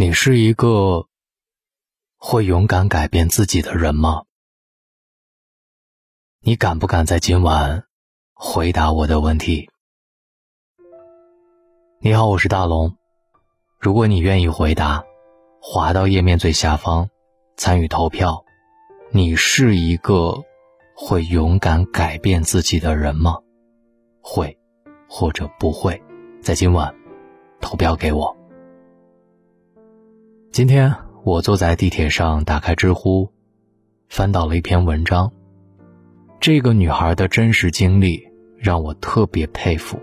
你是一个会勇敢改变自己的人吗？你敢不敢在今晚回答我的问题？你好，我是大龙。如果你愿意回答，滑到页面最下方参与投票。你是一个会勇敢改变自己的人吗？会，或者不会，在今晚投票给我。今天我坐在地铁上，打开知乎，翻到了一篇文章。这个女孩的真实经历让我特别佩服，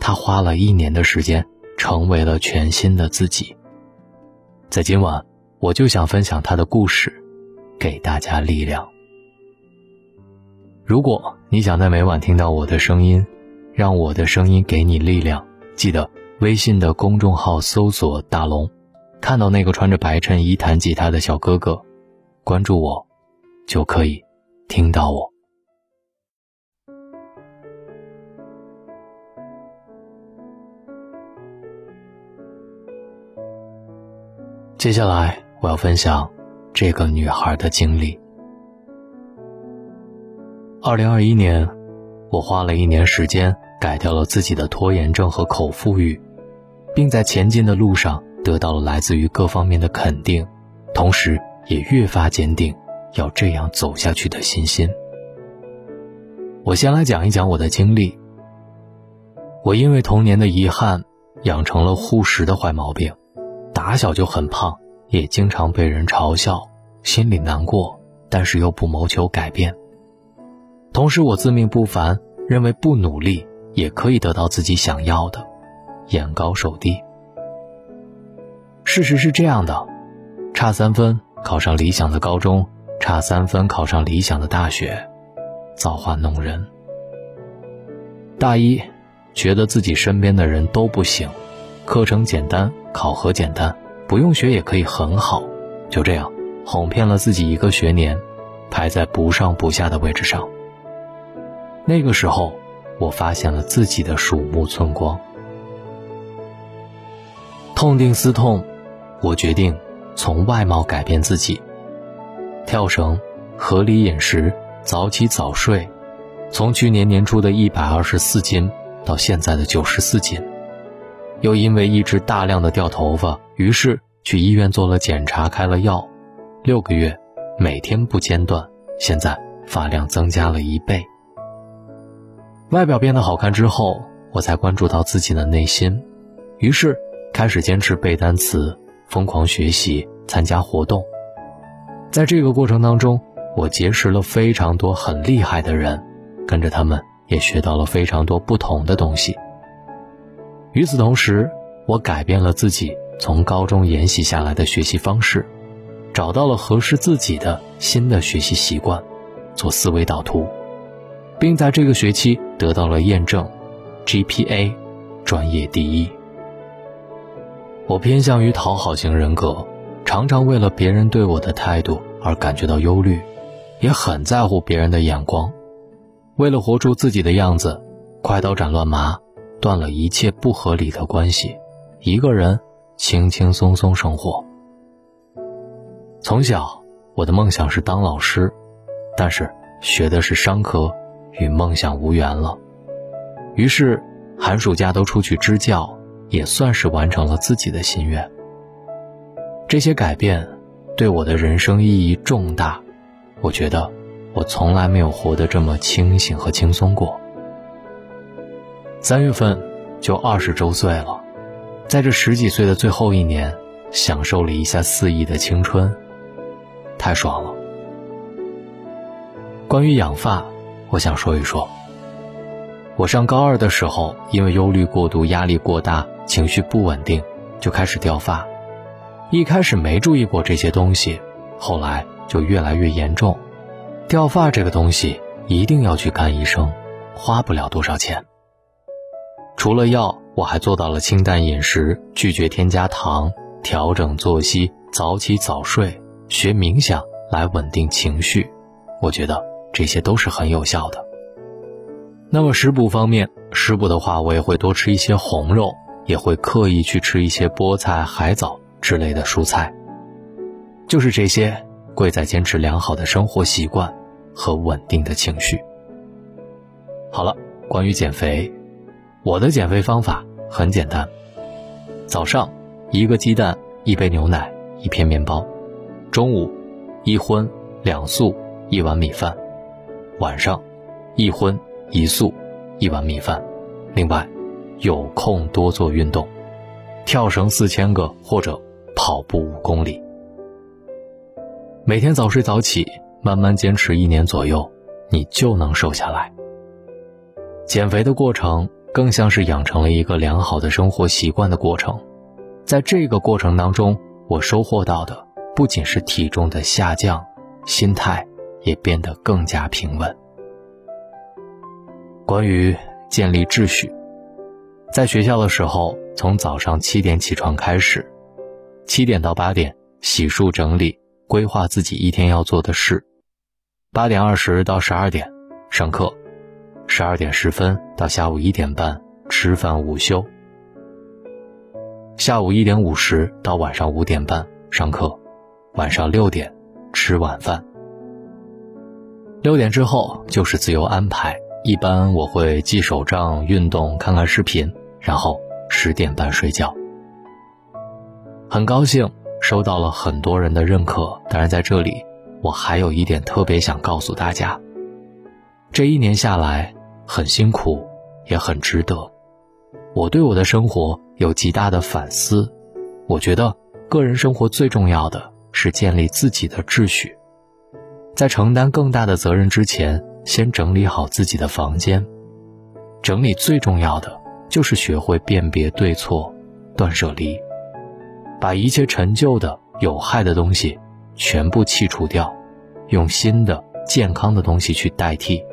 她花了一年的时间，成为了全新的自己。在今晚，我就想分享她的故事。给大家力量。如果你想在每晚听到我的声音，让我的声音给你力量，记得微信的公众号搜索“大龙”，看到那个穿着白衬衣弹吉他的小哥哥，关注我，就可以听到我。接下来我要分享。这个女孩的经历。二零二一年，我花了一年时间改掉了自己的拖延症和口腹欲，并在前进的路上得到了来自于各方面的肯定，同时也越发坚定要这样走下去的信心。我先来讲一讲我的经历。我因为童年的遗憾，养成了护食的坏毛病，打小就很胖。也经常被人嘲笑，心里难过，但是又不谋求改变。同时，我自命不凡，认为不努力也可以得到自己想要的，眼高手低。事实是这样的：差三分考上理想的高中，差三分考上理想的大学，造化弄人。大一，觉得自己身边的人都不行，课程简单，考核简单。不用学也可以很好，就这样哄骗了自己一个学年，排在不上不下的位置上。那个时候，我发现了自己的鼠目寸光。痛定思痛，我决定从外貌改变自己。跳绳、合理饮食、早起早睡，从去年年初的一百二十四斤到现在的九十四斤。又因为一直大量的掉头发，于是去医院做了检查，开了药，六个月，每天不间断，现在发量增加了一倍。外表变得好看之后，我才关注到自己的内心，于是开始坚持背单词，疯狂学习，参加活动。在这个过程当中，我结识了非常多很厉害的人，跟着他们也学到了非常多不同的东西。与此同时，我改变了自己从高中沿袭下来的学习方式，找到了合适自己的新的学习习惯，做思维导图，并在这个学期得到了验证，GPA，专业第一。我偏向于讨好型人格，常常为了别人对我的态度而感觉到忧虑，也很在乎别人的眼光。为了活出自己的样子，快刀斩乱麻。断了一切不合理的关系，一个人轻轻松松生活。从小，我的梦想是当老师，但是学的是商科，与梦想无缘了。于是，寒暑假都出去支教，也算是完成了自己的心愿。这些改变对我的人生意义重大，我觉得我从来没有活得这么清醒和轻松过。三月份就二十周岁了，在这十几岁的最后一年，享受了一下肆意的青春，太爽了。关于养发，我想说一说。我上高二的时候，因为忧虑过度、压力过大、情绪不稳定，就开始掉发。一开始没注意过这些东西，后来就越来越严重。掉发这个东西一定要去看医生，花不了多少钱。除了药，我还做到了清淡饮食，拒绝添加糖，调整作息，早起早睡，学冥想来稳定情绪。我觉得这些都是很有效的。那么食补方面，食补的话，我也会多吃一些红肉，也会刻意去吃一些菠菜、海藻，之类的蔬菜。就是这些，贵在坚持良好的生活习惯和稳定的情绪。好了，关于减肥，我的减肥方法很简单：早上一个鸡蛋，一杯牛奶，一片面包；中午一荤两素，一碗米饭；晚上一荤一素，一碗米饭。另外，有空多做运动，跳绳四千个或者跑步五公里。每天早睡早起，慢慢坚持一年左右，你就能瘦下来。减肥的过程更像是养成了一个良好的生活习惯的过程，在这个过程当中，我收获到的不仅是体重的下降，心态也变得更加平稳。关于建立秩序，在学校的时候，从早上七点起床开始，七点到八点洗漱整理，规划自己一天要做的事，八点二十到十二点上课。十二点十分到下午一点半吃饭午休，下午一点五十到晚上五点半上课，晚上六点吃晚饭。六点之后就是自由安排，一般我会记手账、运动、看看视频，然后十点半睡觉。很高兴收到了很多人的认可，当然在这里我还有一点特别想告诉大家。这一年下来很辛苦，也很值得。我对我的生活有极大的反思。我觉得个人生活最重要的是建立自己的秩序，在承担更大的责任之前，先整理好自己的房间。整理最重要的就是学会辨别对错，断舍离，把一切陈旧的、有害的东西全部剔除掉，用新的、健康的东西去代替。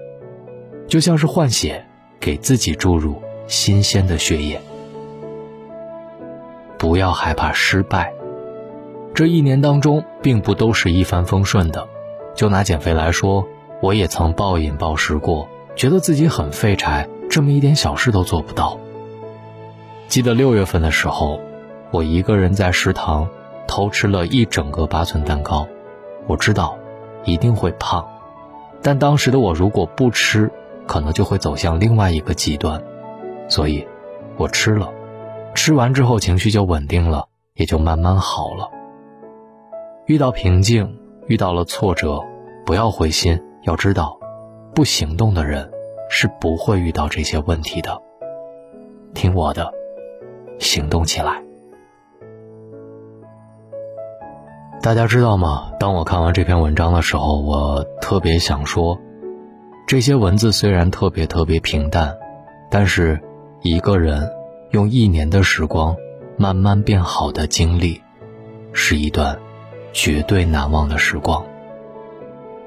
就像是换血，给自己注入新鲜的血液。不要害怕失败，这一年当中并不都是一帆风顺的。就拿减肥来说，我也曾暴饮暴食过，觉得自己很废柴，这么一点小事都做不到。记得六月份的时候，我一个人在食堂偷吃了一整个八寸蛋糕，我知道一定会胖，但当时的我如果不吃，可能就会走向另外一个极端，所以，我吃了，吃完之后情绪就稳定了，也就慢慢好了。遇到瓶颈，遇到了挫折，不要灰心，要知道，不行动的人是不会遇到这些问题的。听我的，行动起来。大家知道吗？当我看完这篇文章的时候，我特别想说。这些文字虽然特别特别平淡，但是一个人用一年的时光慢慢变好的经历，是一段绝对难忘的时光。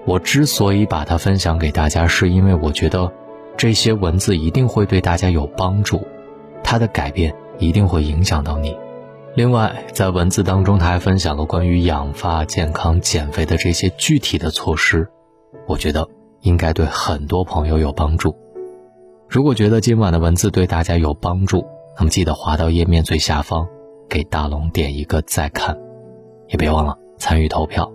我之所以把它分享给大家，是因为我觉得这些文字一定会对大家有帮助，它的改变一定会影响到你。另外，在文字当中，他还分享了关于养发、健康、减肥的这些具体的措施，我觉得。应该对很多朋友有帮助。如果觉得今晚的文字对大家有帮助，那么记得滑到页面最下方，给大龙点一个再看，也别忘了参与投票。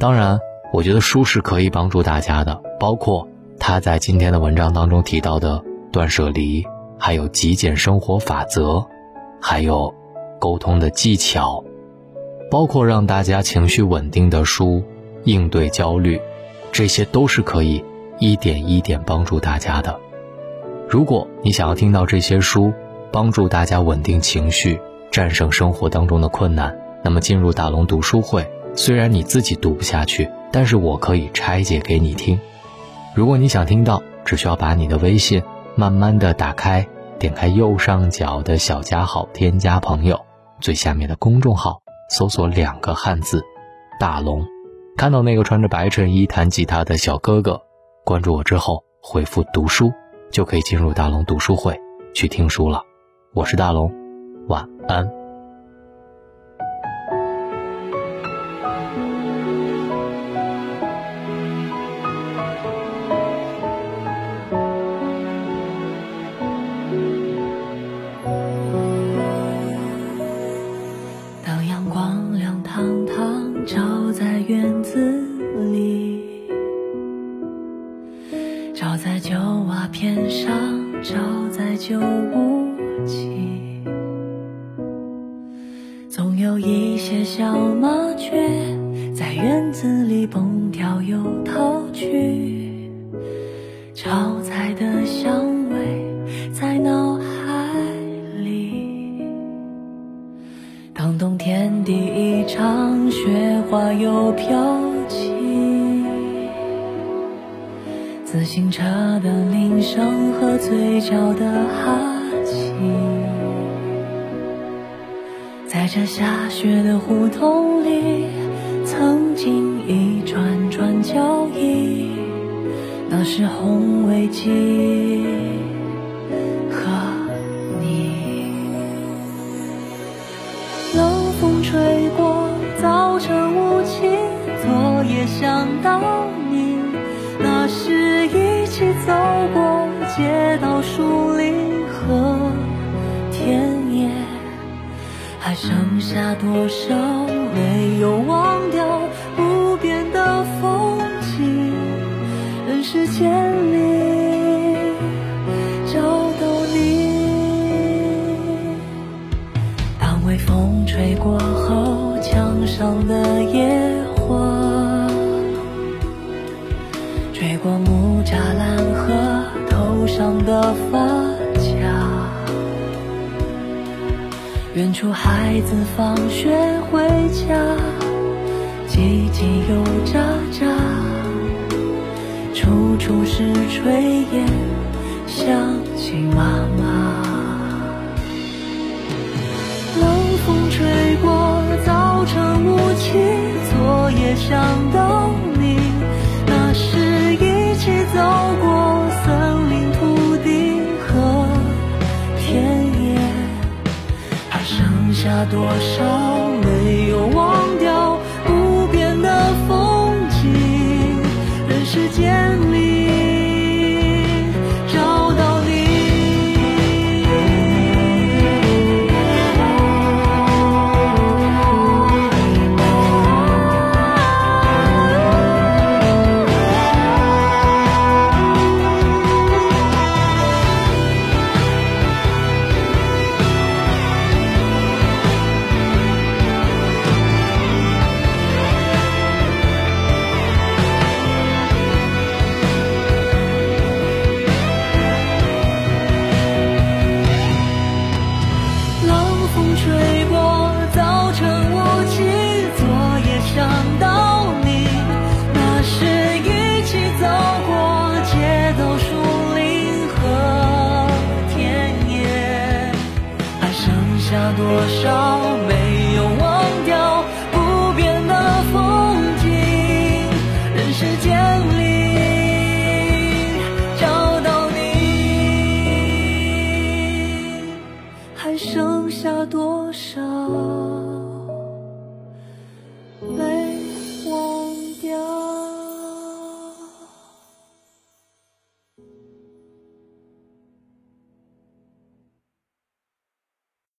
当然，我觉得书是可以帮助大家的，包括他在今天的文章当中提到的断舍离，还有极简生活法则，还有沟通的技巧，包括让大家情绪稳定的书，应对焦虑。这些都是可以一点一点帮助大家的。如果你想要听到这些书，帮助大家稳定情绪、战胜生活当中的困难，那么进入大龙读书会，虽然你自己读不下去，但是我可以拆解给你听。如果你想听到，只需要把你的微信慢慢的打开，点开右上角的小加号，添加朋友，最下面的公众号，搜索两个汉字“大龙”。看到那个穿着白衬衣弹吉他的小哥哥，关注我之后回复“读书”，就可以进入大龙读书会去听书了。我是大龙，晚安。却在院子里蹦跳又逃去，炒菜的香味在脑海里。当冬天第一场雪花又飘起，自行车的铃声和嘴角的哈在这下雪的胡同里，曾经一串串脚印，那是红围巾和你。冷风吹过，早晨雾气，昨夜想到你，那是一起走过街道、树剩下多少没有忘掉不变的风景？人世间里找到你。当微风吹过后，墙上的野花，吹过木栅栏和头上的发。远处孩子放学回家，叽叽又喳喳，处处是炊烟，想起妈妈。